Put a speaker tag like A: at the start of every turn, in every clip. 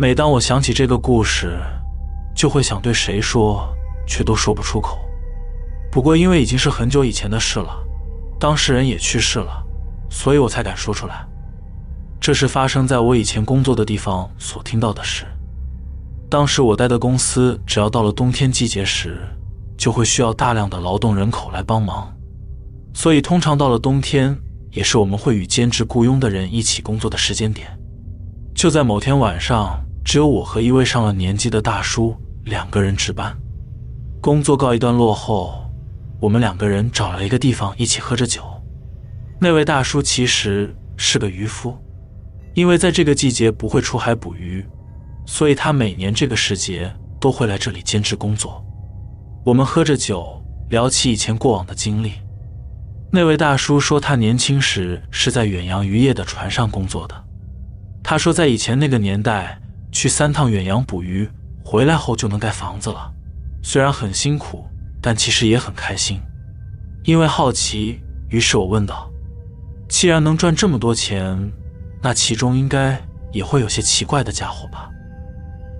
A: 每当我想起这个故事，就会想对谁说，却都说不出口。不过因为已经是很久以前的事了，当事人也去世了，所以我才敢说出来。这是发生在我以前工作的地方所听到的事。当时我待的公司，只要到了冬天季节时，就会需要大量的劳动人口来帮忙，所以通常到了冬天，也是我们会与兼职雇佣的人一起工作的时间点。就在某天晚上，只有我和一位上了年纪的大叔两个人值班。工作告一段落后，我们两个人找了一个地方一起喝着酒。那位大叔其实是个渔夫，因为在这个季节不会出海捕鱼。所以他每年这个时节都会来这里兼职工作。我们喝着酒，聊起以前过往的经历。那位大叔说，他年轻时是在远洋渔业的船上工作的。他说，在以前那个年代，去三趟远洋捕鱼，回来后就能盖房子了。虽然很辛苦，但其实也很开心。因为好奇，于是我问道：“既然能赚这么多钱，那其中应该也会有些奇怪的家伙吧？”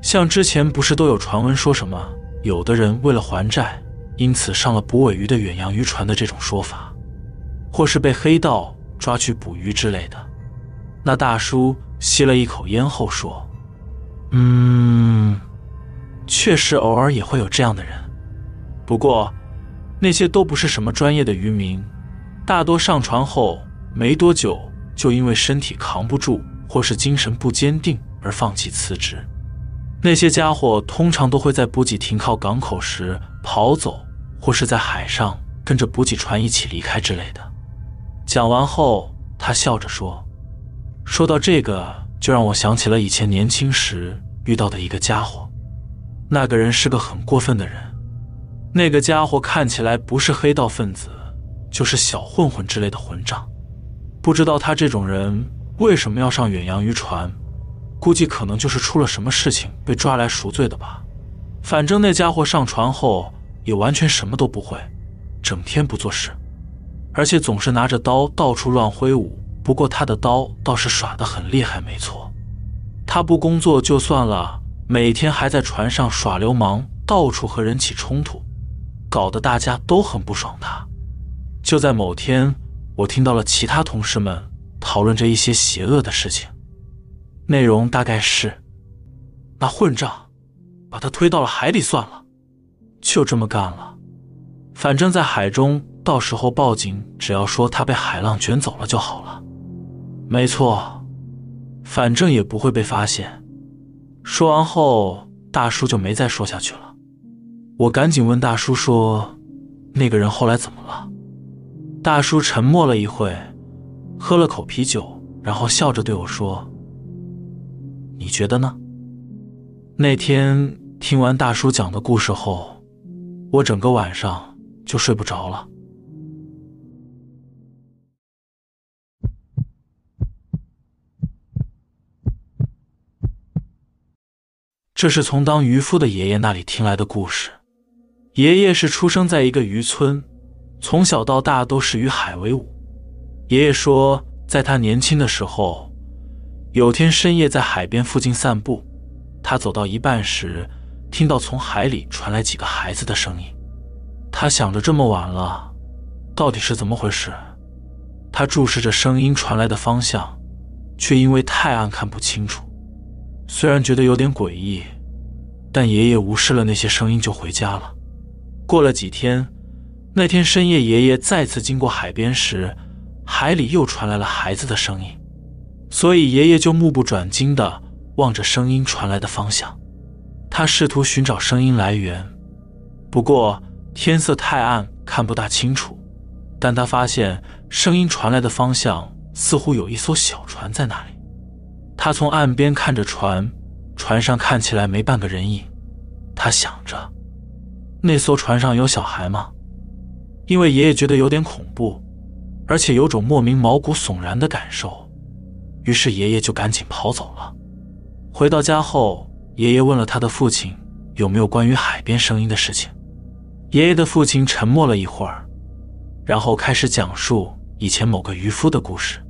A: 像之前不是都有传闻说什么，有的人为了还债，因此上了捕尾鱼的远洋渔船的这种说法，或是被黑道抓去捕鱼之类的。那大叔吸了一口烟后说：“嗯，确实偶尔也会有这样的人，不过那些都不是什么专业的渔民，大多上船后没多久就因为身体扛不住或是精神不坚定而放弃辞职。”那些家伙通常都会在补给停靠港口时跑走，或是在海上跟着补给船一起离开之类的。讲完后，他笑着说：“说到这个，就让我想起了以前年轻时遇到的一个家伙。那个人是个很过分的人。那个家伙看起来不是黑道分子，就是小混混之类的混账。不知道他这种人为什么要上远洋渔船。”估计可能就是出了什么事情被抓来赎罪的吧。反正那家伙上船后也完全什么都不会，整天不做事，而且总是拿着刀到处乱挥舞。不过他的刀倒是耍得很厉害，没错。他不工作就算了，每天还在船上耍流氓，到处和人起冲突，搞得大家都很不爽他。就在某天，我听到了其他同事们讨论着一些邪恶的事情。内容大概是，那混账，把他推到了海里算了，就这么干了。反正，在海中，到时候报警，只要说他被海浪卷走了就好了。没错，反正也不会被发现。说完后，大叔就没再说下去了。我赶紧问大叔说：“那个人后来怎么了？”大叔沉默了一会，喝了口啤酒，然后笑着对我说。你觉得呢？那天听完大叔讲的故事后，我整个晚上就睡不着了。这是从当渔夫的爷爷那里听来的故事。爷爷是出生在一个渔村，从小到大都是与海为伍。爷爷说，在他年轻的时候。有天深夜在海边附近散步，他走到一半时，听到从海里传来几个孩子的声音。他想着这么晚了，到底是怎么回事？他注视着声音传来的方向，却因为太暗看不清楚。虽然觉得有点诡异，但爷爷无视了那些声音就回家了。过了几天，那天深夜爷爷再次经过海边时，海里又传来了孩子的声音。所以爷爷就目不转睛地望着声音传来的方向，他试图寻找声音来源。不过天色太暗，看不大清楚。但他发现声音传来的方向似乎有一艘小船在那里。他从岸边看着船，船上看起来没半个人影。他想着，那艘船上有小孩吗？因为爷爷觉得有点恐怖，而且有种莫名毛骨悚然的感受。于是爷爷就赶紧跑走了。回到家后，爷爷问了他的父亲有没有关于海边声音的事情。爷爷的父亲沉默了一会儿，然后开始讲述以前某个渔夫的故事。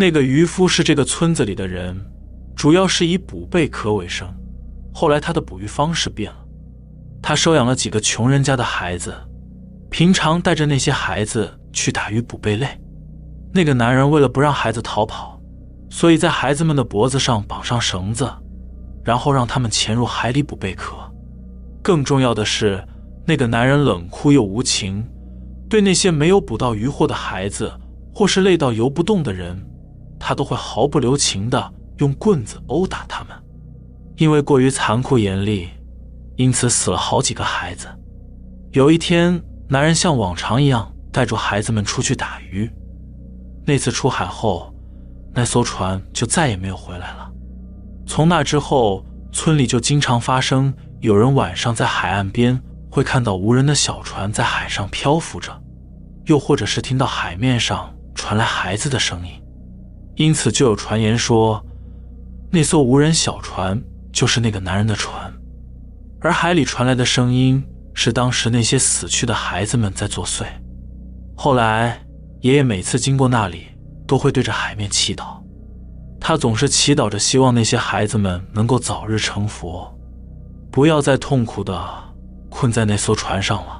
A: 那个渔夫是这个村子里的人，主要是以捕贝壳为生。后来他的捕鱼方式变了，他收养了几个穷人家的孩子，平常带着那些孩子去打鱼捕贝类。那个男人为了不让孩子逃跑，所以在孩子们的脖子上绑上绳子，然后让他们潜入海里捕贝壳。更重要的是，那个男人冷酷又无情，对那些没有捕到渔获的孩子，或是累到游不动的人，他都会毫不留情的用棍子殴打他们。因为过于残酷严厉，因此死了好几个孩子。有一天，男人像往常一样带着孩子们出去打鱼。那次出海后，那艘船就再也没有回来了。从那之后，村里就经常发生有人晚上在海岸边会看到无人的小船在海上漂浮着，又或者是听到海面上传来孩子的声音。因此，就有传言说，那艘无人小船。就是那个男人的船，而海里传来的声音是当时那些死去的孩子们在作祟。后来，爷爷每次经过那里，都会对着海面祈祷，他总是祈祷着，希望那些孩子们能够早日成佛，不要再痛苦的困在那艘船上了。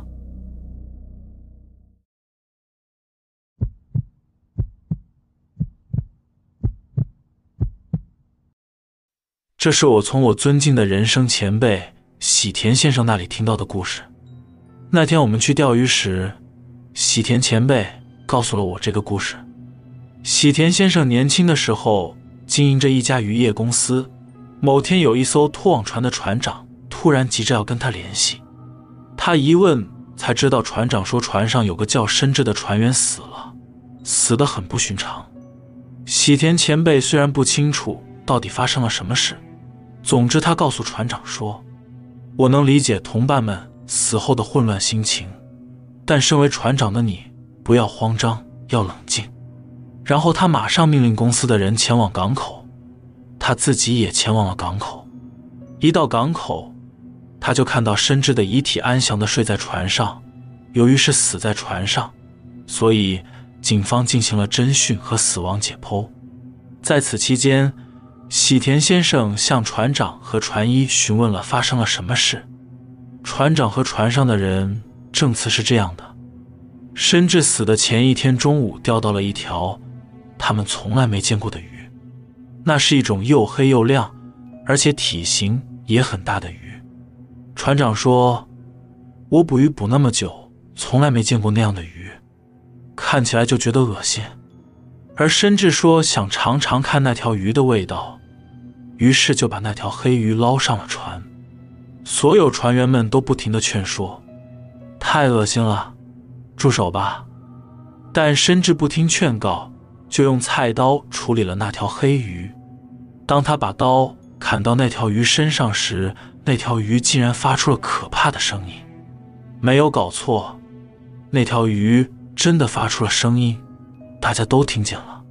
A: 这是我从我尊敬的人生前辈喜田先生那里听到的故事。那天我们去钓鱼时，喜田前辈告诉了我这个故事。喜田先生年轻的时候经营着一家渔业公司。某天，有一艘拖网船的船长突然急着要跟他联系。他一问才知道，船长说船上有个叫深志的船员死了，死得很不寻常。喜田前辈虽然不清楚到底发生了什么事。总之，他告诉船长说：“我能理解同伴们死后的混乱心情，但身为船长的你不要慌张，要冷静。”然后他马上命令公司的人前往港口，他自己也前往了港口。一到港口，他就看到深知的遗体安详地睡在船上。由于是死在船上，所以警方进行了侦讯和死亡解剖。在此期间，喜田先生向船长和船医询问了发生了什么事。船长和船上的人证词是这样的：深志死的前一天中午钓到了一条他们从来没见过的鱼，那是一种又黑又亮，而且体型也很大的鱼。船长说：“我捕鱼捕那么久，从来没见过那样的鱼，看起来就觉得恶心。”而深志说想尝尝看那条鱼的味道。于是就把那条黑鱼捞上了船，所有船员们都不停的劝说：“太恶心了，住手吧！”但深志不听劝告，就用菜刀处理了那条黑鱼。当他把刀砍到那条鱼身上时，那条鱼竟然发出了可怕的声音。没有搞错，那条鱼真的发出了声音，大家都听见了，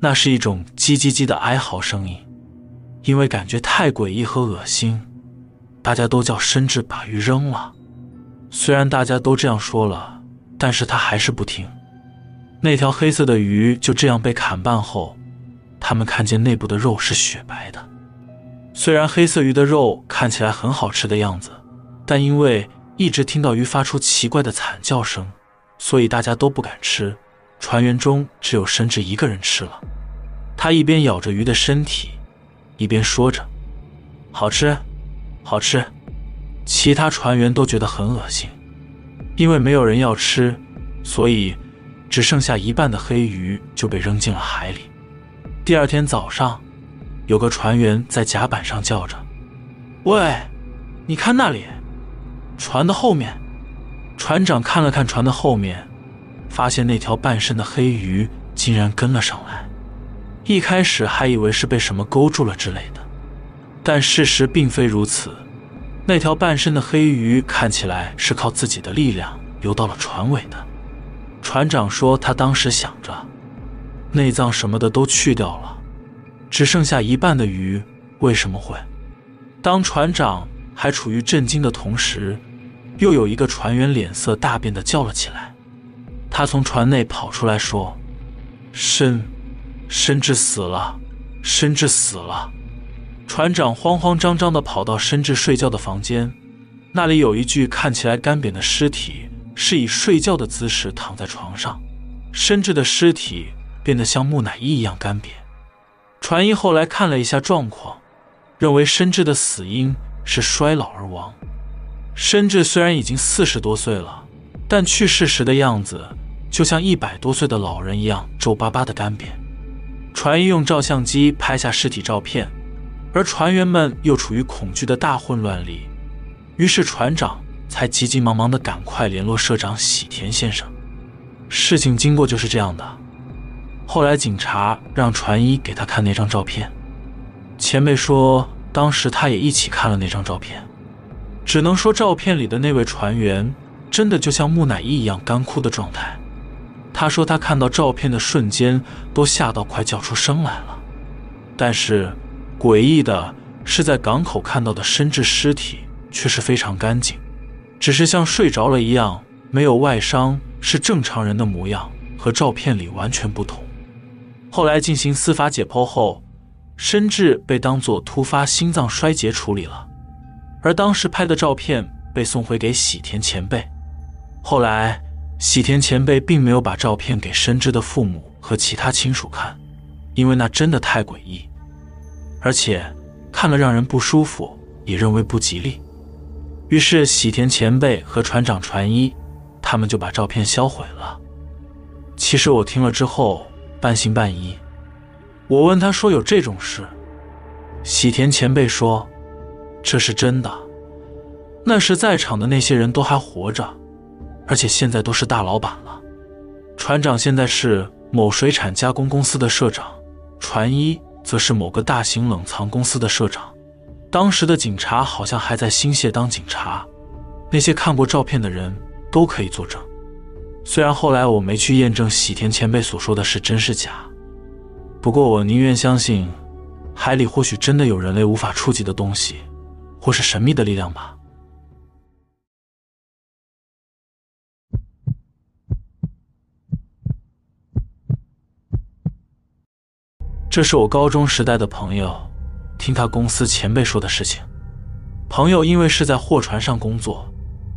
A: 那是一种叽叽叽的哀嚎声音。因为感觉太诡异和恶心，大家都叫深志把鱼扔了。虽然大家都这样说了，但是他还是不听。那条黑色的鱼就这样被砍半后，他们看见内部的肉是雪白的。虽然黑色鱼的肉看起来很好吃的样子，但因为一直听到鱼发出奇怪的惨叫声，所以大家都不敢吃。船员中只有深志一个人吃了。他一边咬着鱼的身体。一边说着：“好吃，好吃。”其他船员都觉得很恶心，因为没有人要吃，所以只剩下一半的黑鱼就被扔进了海里。第二天早上，有个船员在甲板上叫着：“喂，你看那里，船的后面。”船长看了看船的后面，发现那条半身的黑鱼竟然跟了上来。一开始还以为是被什么勾住了之类的，但事实并非如此。那条半身的黑鱼看起来是靠自己的力量游到了船尾的。船长说，他当时想着，内脏什么的都去掉了，只剩下一半的鱼，为什么会？当船长还处于震惊的同时，又有一个船员脸色大变的叫了起来。他从船内跑出来说：“深。”深志死了，深志死了。船长慌慌张张地跑到深志睡觉的房间，那里有一具看起来干瘪的尸体，是以睡觉的姿势躺在床上。深志的尸体变得像木乃伊一样干瘪。船医后来看了一下状况，认为深志的死因是衰老而亡。深志虽然已经四十多岁了，但去世时的样子就像一百多岁的老人一样皱巴巴的干瘪。船医用照相机拍下尸体照片。而船员们又处于恐惧的大混乱里，于是船长才急急忙忙地赶快联络社长喜田先生。事情经过就是这样的。后来警察让船医给他看那张照片，前辈说当时他也一起看了那张照片，只能说照片里的那位船员真的就像木乃伊一样干枯的状态。他说他看到照片的瞬间都吓到快叫出声来了，但是。诡异的是，在港口看到的深志尸体却是非常干净，只是像睡着了一样，没有外伤，是正常人的模样，和照片里完全不同。后来进行司法解剖后，深志被当作突发心脏衰竭处理了，而当时拍的照片被送回给喜田前辈。后来，喜田前辈并没有把照片给深知的父母和其他亲属看，因为那真的太诡异。而且看了让人不舒服，也认为不吉利。于是喜田前辈和船长船一，他们就把照片销毁了。其实我听了之后半信半疑。我问他说：“有这种事？”喜田前辈说：“这是真的。那时在场的那些人都还活着，而且现在都是大老板了。船长现在是某水产加工公司的社长，船一。”则是某个大型冷藏公司的社长。当时的警察好像还在新泻当警察。那些看过照片的人都可以作证。虽然后来我没去验证喜田前辈所说的是真是假，不过我宁愿相信海里或许真的有人类无法触及的东西，或是神秘的力量吧。这是我高中时代的朋友，听他公司前辈说的事情。朋友因为是在货船上工作，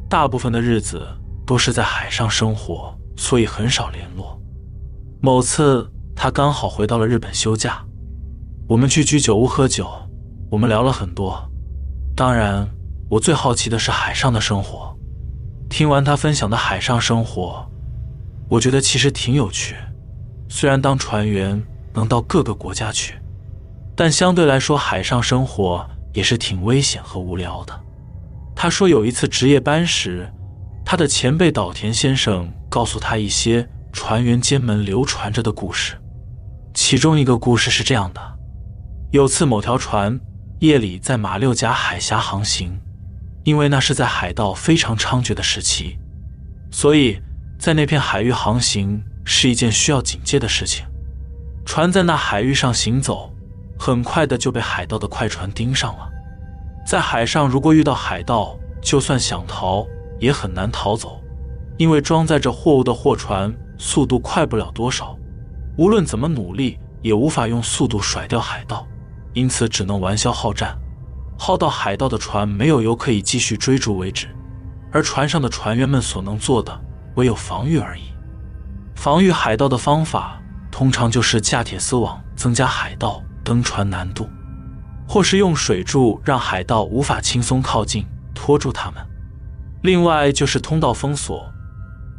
A: 大部分的日子都是在海上生活，所以很少联络。某次他刚好回到了日本休假，我们去居酒屋喝酒，我们聊了很多。当然，我最好奇的是海上的生活。听完他分享的海上生活，我觉得其实挺有趣。虽然当船员。能到各个国家去，但相对来说，海上生活也是挺危险和无聊的。他说，有一次值夜班时，他的前辈岛田先生告诉他一些船员间门流传着的故事。其中一个故事是这样的：有次某条船夜里在马六甲海峡航行，因为那是在海盗非常猖獗的时期，所以在那片海域航行是一件需要警戒的事情。船在那海域上行走，很快的就被海盗的快船盯上了。在海上，如果遇到海盗，就算想逃也很难逃走，因为装载着货物的货船速度快不了多少，无论怎么努力也无法用速度甩掉海盗，因此只能玩消耗战，耗到海盗的船没有油可以继续追逐为止。而船上的船员们所能做的，唯有防御而已。防御海盗的方法。通常就是架铁丝网，增加海盗登船难度，或是用水柱让海盗无法轻松靠近，拖住他们。另外就是通道封锁，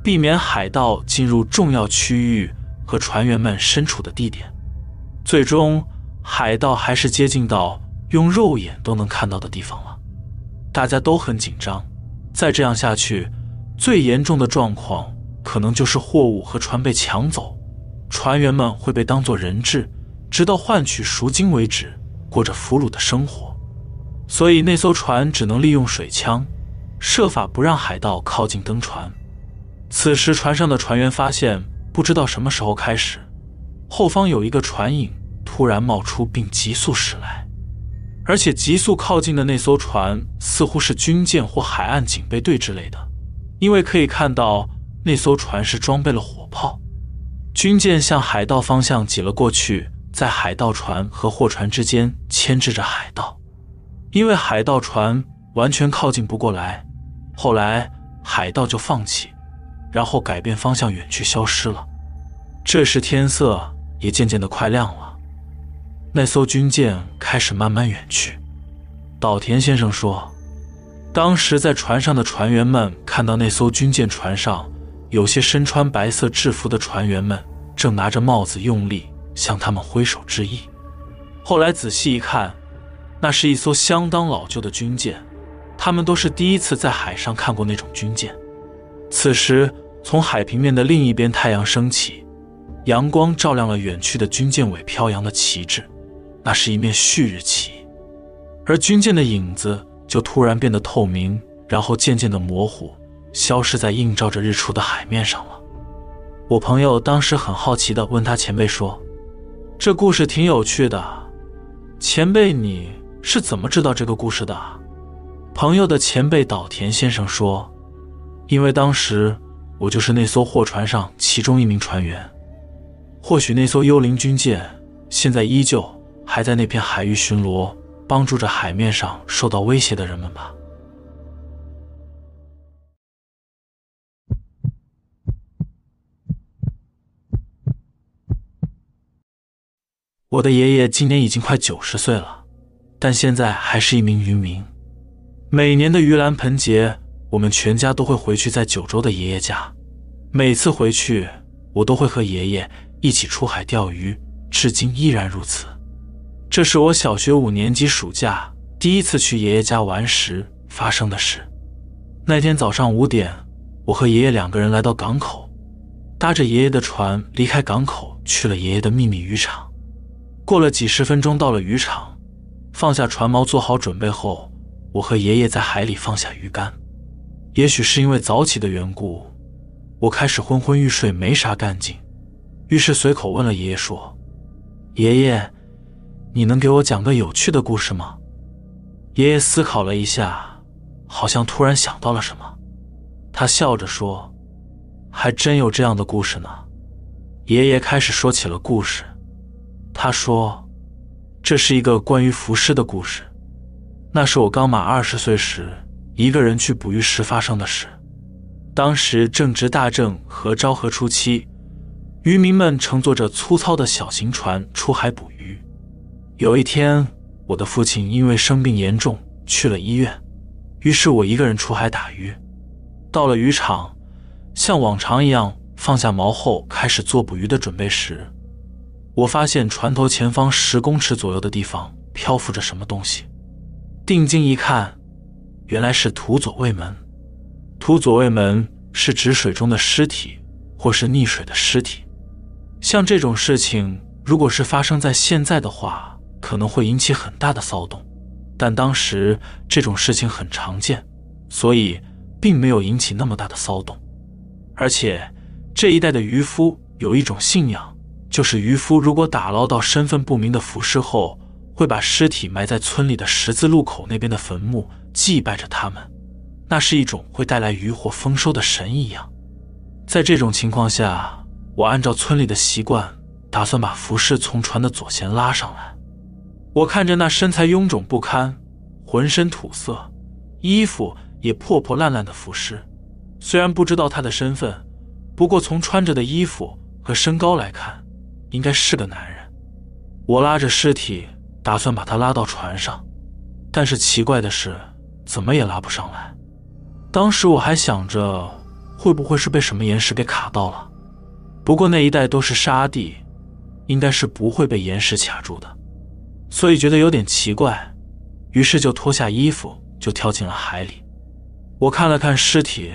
A: 避免海盗进入重要区域和船员们身处的地点。最终，海盗还是接近到用肉眼都能看到的地方了。大家都很紧张，再这样下去，最严重的状况可能就是货物和船被抢走。船员们会被当作人质，直到换取赎金为止，过着俘虏的生活。所以那艘船只能利用水枪，设法不让海盗靠近登船。此时，船上的船员发现，不知道什么时候开始，后方有一个船影突然冒出，并急速驶来，而且急速靠近的那艘船似乎是军舰或海岸警备队之类的，因为可以看到那艘船是装备了火炮。军舰向海盗方向挤了过去，在海盗船和货船之间牵制着海盗，因为海盗船完全靠近不过来。后来海盗就放弃，然后改变方向远去消失了。这时天色也渐渐的快亮了，那艘军舰开始慢慢远去。岛田先生说，当时在船上的船员们看到那艘军舰船上有些身穿白色制服的船员们正拿着帽子用力向他们挥手致意。后来仔细一看，那是一艘相当老旧的军舰，他们都是第一次在海上看过那种军舰。此时，从海平面的另一边，太阳升起，阳光照亮了远去的军舰尾飘扬的旗帜，那是一面旭日旗。而军舰的影子就突然变得透明，然后渐渐的模糊，消失在映照着日出的海面上了。我朋友当时很好奇的问他前辈说：“这故事挺有趣的，前辈你是怎么知道这个故事的？”朋友的前辈岛田先生说：“因为当时我就是那艘货船上其中一名船员，或许那艘幽灵军舰现在依旧还在那片海域巡逻。”帮助着海面上受到威胁的人们吧。我的爷爷今年已经快九十岁了，但现在还是一名渔民。每年的盂兰盆节，我们全家都会回去在九州的爷爷家。每次回去，我都会和爷爷一起出海钓鱼，至今依然如此。这是我小学五年级暑假第一次去爷爷家玩时发生的事。那天早上五点，我和爷爷两个人来到港口，搭着爷爷的船离开港口，去了爷爷的秘密渔场。过了几十分钟，到了渔场，放下船锚，做好准备后，我和爷爷在海里放下鱼竿。也许是因为早起的缘故，我开始昏昏欲睡，没啥干劲，于是随口问了爷爷说：“爷爷。”你能给我讲个有趣的故事吗？爷爷思考了一下，好像突然想到了什么，他笑着说：“还真有这样的故事呢。”爷爷开始说起了故事。他说：“这是一个关于浮尸的故事。那是我刚满二十岁时，一个人去捕鱼时发生的事。当时正值大正和昭和初期，渔民们乘坐着粗糙的小型船出海捕鱼。”有一天，我的父亲因为生病严重去了医院，于是我一个人出海打鱼。到了渔场，像往常一样放下锚后开始做捕鱼的准备时，我发现船头前方十公尺左右的地方漂浮着什么东西。定睛一看，原来是土左卫门。土左卫门是指水中的尸体或是溺水的尸体。像这种事情，如果是发生在现在的话，可能会引起很大的骚动，但当时这种事情很常见，所以并没有引起那么大的骚动。而且这一带的渔夫有一种信仰，就是渔夫如果打捞到身份不明的浮尸后，会把尸体埋在村里的十字路口那边的坟墓，祭拜着他们，那是一种会带来渔获丰收的神一样。在这种情况下，我按照村里的习惯，打算把浮尸从船的左舷拉上来。我看着那身材臃肿不堪、浑身土色、衣服也破破烂烂的浮尸，虽然不知道他的身份，不过从穿着的衣服和身高来看，应该是个男人。我拉着尸体，打算把他拉到船上，但是奇怪的是，怎么也拉不上来。当时我还想着，会不会是被什么岩石给卡到了？不过那一带都是沙地，应该是不会被岩石卡住的。所以觉得有点奇怪，于是就脱下衣服就跳进了海里。我看了看尸体，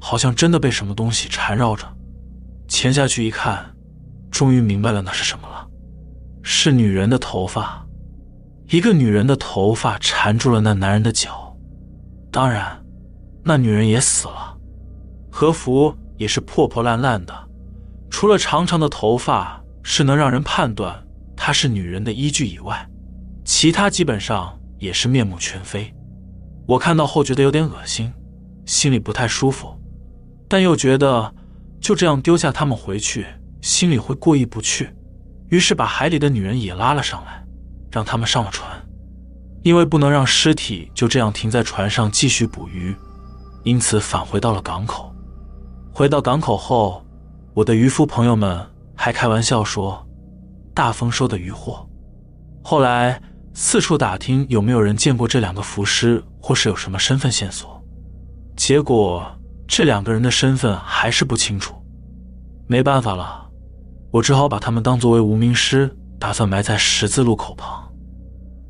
A: 好像真的被什么东西缠绕着。潜下去一看，终于明白了那是什么了，是女人的头发。一个女人的头发缠住了那男人的脚，当然，那女人也死了，和服也是破破烂烂的，除了长长的头发是能让人判断她是女人的依据以外。其他基本上也是面目全非，我看到后觉得有点恶心，心里不太舒服，但又觉得就这样丢下他们回去，心里会过意不去，于是把海里的女人也拉了上来，让他们上了船。因为不能让尸体就这样停在船上继续捕鱼，因此返回到了港口。回到港口后，我的渔夫朋友们还开玩笑说：“大丰收的渔获。”后来四处打听有没有人见过这两个浮尸，或是有什么身份线索。结果这两个人的身份还是不清楚。没办法了，我只好把他们当作为无名尸，打算埋在十字路口旁。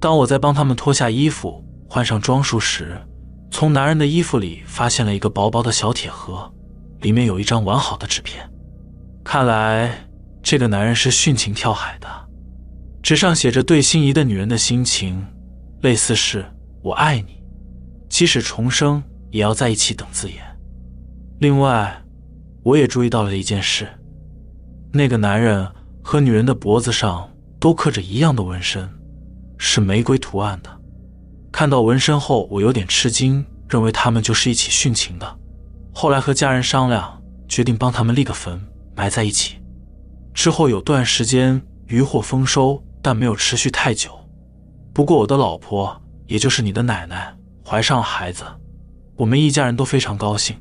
A: 当我在帮他们脱下衣服、换上装束时，从男人的衣服里发现了一个薄薄的小铁盒，里面有一张完好的纸片。看来这个男人是殉情跳海的。纸上写着对心仪的女人的心情，类似是“我爱你，即使重生也要在一起”等字眼。另外，我也注意到了一件事：那个男人和女人的脖子上都刻着一样的纹身。是玫瑰图案的。看到纹身后，我有点吃惊，认为他们就是一起殉情的。后来和家人商量，决定帮他们立个坟，埋在一起。之后有段时间渔获丰收，但没有持续太久。不过我的老婆，也就是你的奶奶，怀上了孩子，我们一家人都非常高兴，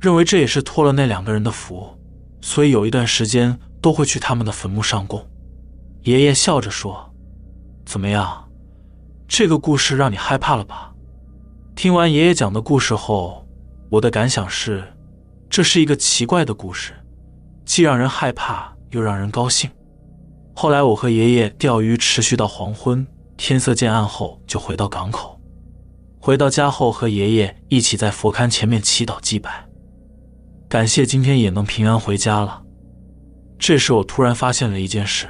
A: 认为这也是托了那两个人的福，所以有一段时间都会去他们的坟墓上供。爷爷笑着说。怎么样，这个故事让你害怕了吧？听完爷爷讲的故事后，我的感想是，这是一个奇怪的故事，既让人害怕又让人高兴。后来我和爷爷钓鱼，持续到黄昏，天色渐暗后就回到港口。回到家后，和爷爷一起在佛龛前面祈祷祭拜，感谢今天也能平安回家了。这时我突然发现了一件事。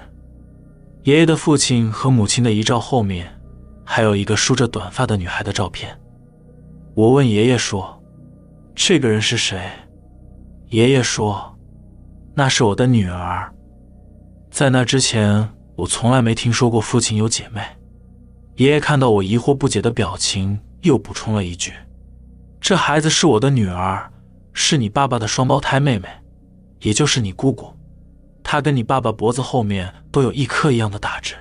A: 爷爷的父亲和母亲的遗照后面，还有一个梳着短发的女孩的照片。我问爷爷说：“这个人是谁？”爷爷说：“那是我的女儿。”在那之前，我从来没听说过父亲有姐妹。爷爷看到我疑惑不解的表情，又补充了一句：“这孩子是我的女儿，是你爸爸的双胞胎妹妹，也就是你姑姑。”他跟你爸爸脖子后面都有一颗一样的大痣。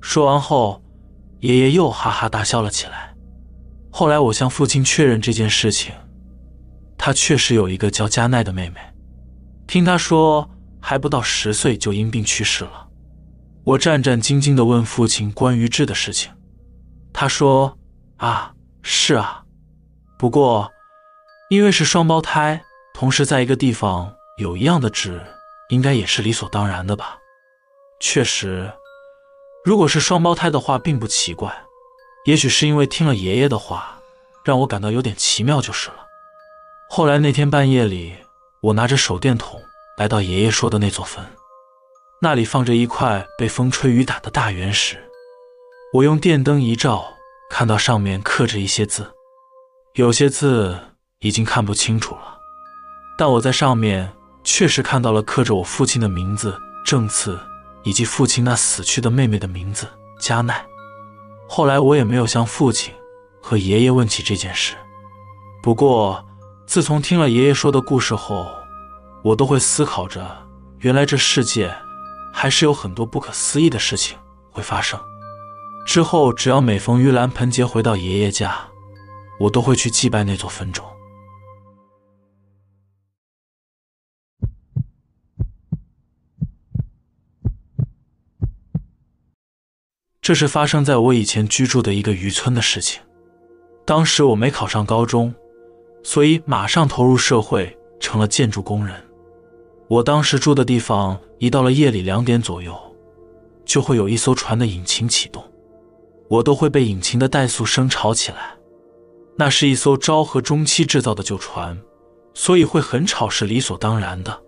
A: 说完后，爷爷又哈哈大笑了起来。后来我向父亲确认这件事情，他确实有一个叫加奈的妹妹，听他说还不到十岁就因病去世了。我战战兢兢地问父亲关于痣的事情，他说：“啊，是啊，不过因为是双胞胎，同时在一个地方有一样的痣。”应该也是理所当然的吧。确实，如果是双胞胎的话，并不奇怪。也许是因为听了爷爷的话，让我感到有点奇妙就是了。后来那天半夜里，我拿着手电筒来到爷爷说的那座坟，那里放着一块被风吹雨打的大圆石。我用电灯一照，看到上面刻着一些字，有些字已经看不清楚了，但我在上面。确实看到了刻着我父亲的名字正次，以及父亲那死去的妹妹的名字加奈。后来我也没有向父亲和爷爷问起这件事。不过自从听了爷爷说的故事后，我都会思考着，原来这世界还是有很多不可思议的事情会发生。之后只要每逢盂兰盆节回到爷爷家，我都会去祭拜那座坟冢。这是发生在我以前居住的一个渔村的事情。当时我没考上高中，所以马上投入社会，成了建筑工人。我当时住的地方，一到了夜里两点左右，就会有一艘船的引擎启动，我都会被引擎的怠速声吵起来。那是一艘昭和中期制造的旧船，所以会很吵是理所当然的。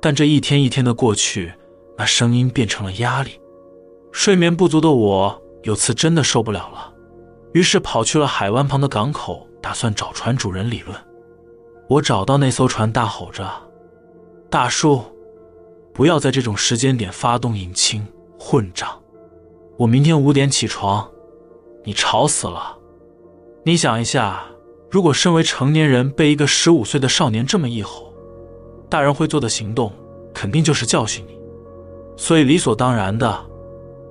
A: 但这一天一天的过去，那声音变成了压力。睡眠不足的我有次真的受不了了，于是跑去了海湾旁的港口，打算找船主人理论。我找到那艘船，大吼着：“大叔，不要在这种时间点发动引擎，混账！我明天五点起床，你吵死了！你想一下，如果身为成年人被一个十五岁的少年这么一吼，大人会做的行动肯定就是教训你。”所以理所当然的，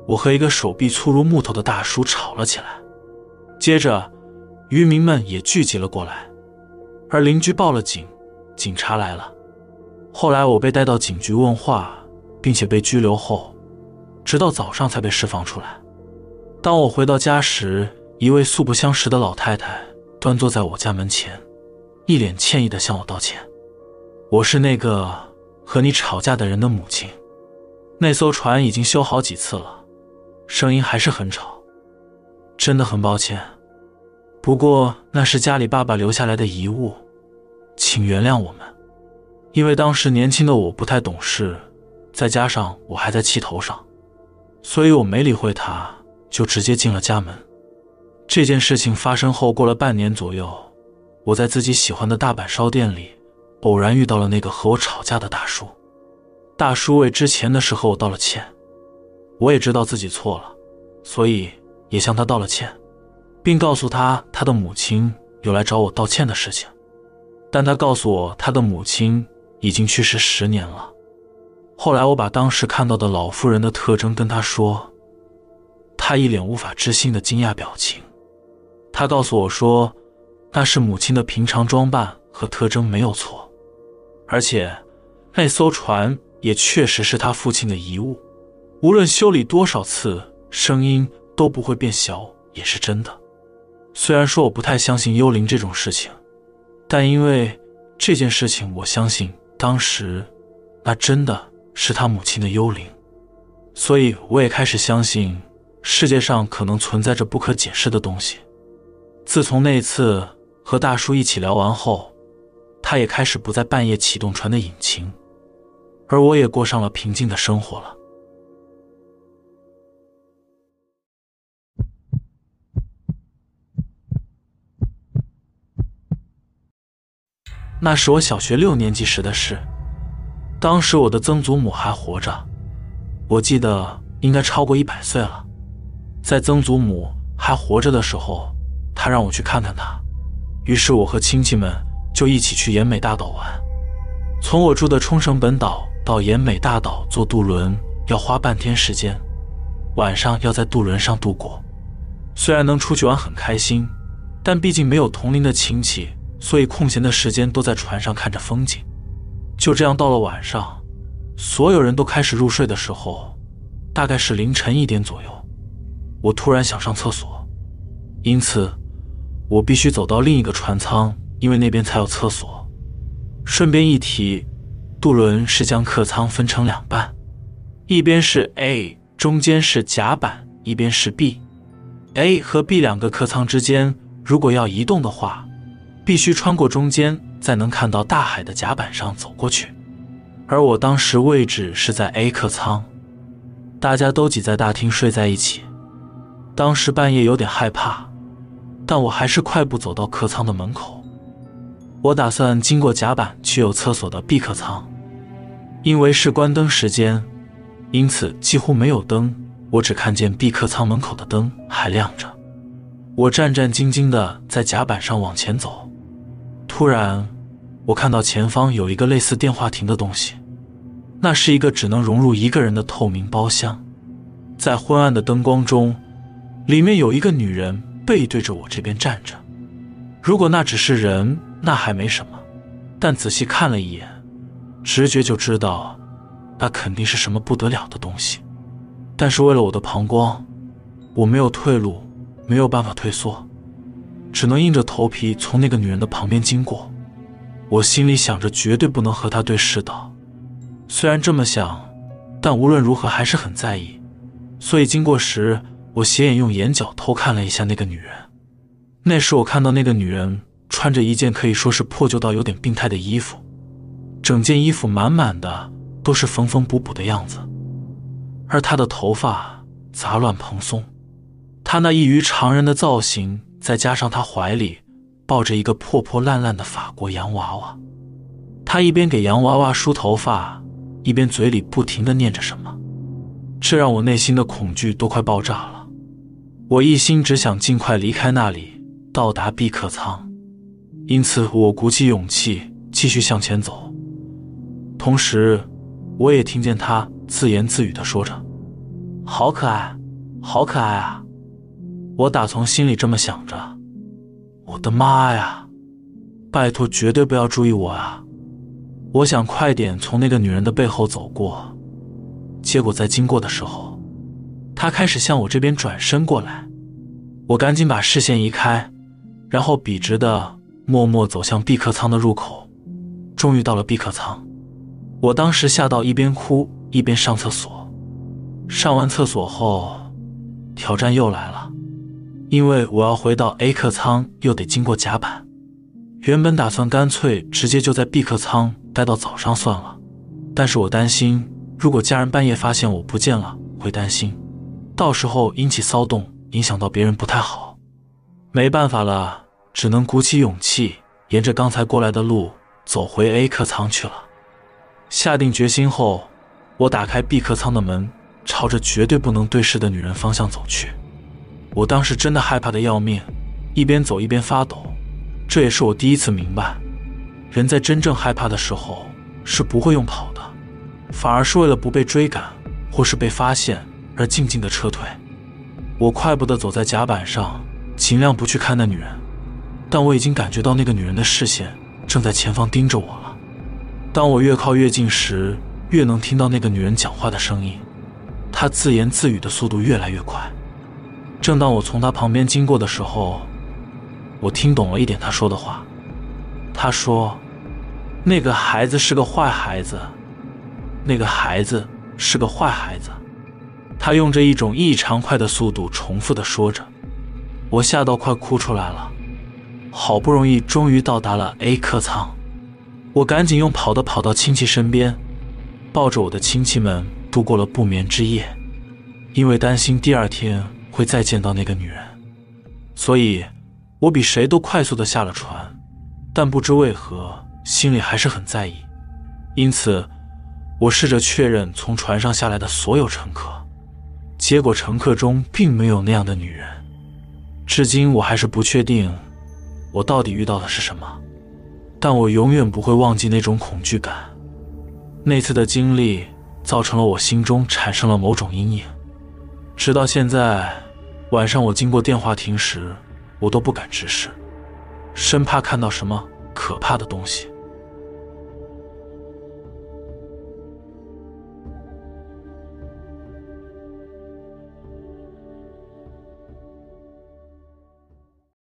A: 我和一个手臂粗如木头的大叔吵了起来。接着，渔民们也聚集了过来，而邻居报了警，警察来了。后来我被带到警局问话，并且被拘留后，直到早上才被释放出来。当我回到家时，一位素不相识的老太太端坐在我家门前，一脸歉意地向我道歉：“我是那个和你吵架的人的母亲。那艘船已经修好几次了，声音还是很吵，真的很抱歉。不过那是家里爸爸留下来的遗物，请原谅我们。因为当时年轻的我不太懂事，再加上我还在气头上，所以我没理会他。”就直接进了家门。这件事情发生后，过了半年左右，我在自己喜欢的大阪烧店里，偶然遇到了那个和我吵架的大叔。大叔为之前的事和我道了歉，我也知道自己错了，所以也向他道了歉，并告诉他他的母亲有来找我道歉的事情。但他告诉我，他的母亲已经去世十年了。后来，我把当时看到的老妇人的特征跟他说。他一脸无法置信的惊讶表情。他告诉我说，那是母亲的平常装扮和特征没有错，而且那艘船也确实是他父亲的遗物，无论修理多少次，声音都不会变小，也是真的。虽然说我不太相信幽灵这种事情，但因为这件事情，我相信当时那真的是他母亲的幽灵，所以我也开始相信。世界上可能存在着不可解释的东西。自从那次和大叔一起聊完后，他也开始不再半夜启动船的引擎，而我也过上了平静的生活了。那是我小学六年级时的事，当时我的曾祖母还活着，我记得应该超过一百岁了。在曾祖母还活着的时候，他让我去看看她。于是我和亲戚们就一起去延美大岛玩。从我住的冲绳本岛到延美大岛坐渡轮要花半天时间，晚上要在渡轮上度过。虽然能出去玩很开心，但毕竟没有同龄的亲戚，所以空闲的时间都在船上看着风景。就这样到了晚上，所有人都开始入睡的时候，大概是凌晨一点左右。我突然想上厕所，因此我必须走到另一个船舱，因为那边才有厕所。顺便一提，渡轮是将客舱分成两半，一边是 A，中间是甲板，一边是 B。A 和 B 两个客舱之间，如果要移动的话，必须穿过中间，在能看到大海的甲板上走过去。而我当时位置是在 A 客舱，大家都挤在大厅睡在一起。当时半夜有点害怕，但我还是快步走到客舱的门口。我打算经过甲板去有厕所的 B 客舱，因为是关灯时间，因此几乎没有灯。我只看见 B 客舱门口的灯还亮着。我战战兢兢地在甲板上往前走，突然，我看到前方有一个类似电话亭的东西，那是一个只能融入一个人的透明包厢，在昏暗的灯光中。里面有一个女人背对着我这边站着。如果那只是人，那还没什么；但仔细看了一眼，直觉就知道，那肯定是什么不得了的东西。但是为了我的膀胱，我没有退路，没有办法退缩，只能硬着头皮从那个女人的旁边经过。我心里想着，绝对不能和她对视到。虽然这么想，但无论如何还是很在意，所以经过时。我斜眼用眼角偷看了一下那个女人，那时我看到那个女人穿着一件可以说是破旧到有点病态的衣服，整件衣服满满的都是缝缝补补的样子，而她的头发杂乱蓬松，她那异于常人的造型，再加上他怀里抱着一个破破烂烂的法国洋娃娃，他一边给洋娃娃梳头发，一边嘴里不停的念着什么，这让我内心的恐惧都快爆炸了。我一心只想尽快离开那里，到达 B 客舱，因此我鼓起勇气继续向前走。同时，我也听见他自言自语地说着：“好可爱，好可爱啊！”我打从心里这么想着。我的妈呀！拜托，绝对不要注意我啊！我想快点从那个女人的背后走过，结果在经过的时候，她开始向我这边转身过来。我赶紧把视线移开，然后笔直的默默走向必客舱的入口。终于到了必客舱，我当时吓到一边哭一边上厕所。上完厕所后，挑战又来了，因为我要回到 A 客舱，又得经过甲板。原本打算干脆直接就在 B 客舱待到早上算了，但是我担心如果家人半夜发现我不见了，会担心，到时候引起骚动，影响到别人不太好。没办法了，只能鼓起勇气，沿着刚才过来的路。走回 A 客舱去了。下定决心后，我打开 B 客舱的门，朝着绝对不能对视的女人方向走去。我当时真的害怕的要命，一边走一边发抖。这也是我第一次明白，人在真正害怕的时候是不会用跑的，反而是为了不被追赶或是被发现而静静的撤退。我快步的走在甲板上，尽量不去看那女人，但我已经感觉到那个女人的视线。正在前方盯着我了。当我越靠越近时，越能听到那个女人讲话的声音。她自言自语的速度越来越快。正当我从他旁边经过的时候，我听懂了一点他说的话。他说：“那个孩子是个坏孩子，那个孩子是个坏孩子。”他用着一种异常快的速度重复的说着。我吓到快哭出来了。好不容易，终于到达了 A 客舱，我赶紧用跑的跑到亲戚身边，抱着我的亲戚们度过了不眠之夜。因为担心第二天会再见到那个女人，所以我比谁都快速的下了船。但不知为何，心里还是很在意。因此，我试着确认从船上下来的所有乘客，结果乘客中并没有那样的女人。至今，我还是不确定。我到底遇到的是什么？但我永远不会忘记那种恐惧感。那次的经历造成了我心中产生了某种阴影，直到现在，晚上我经过电话亭时，我都不敢直视，生怕看到什么可怕的东西。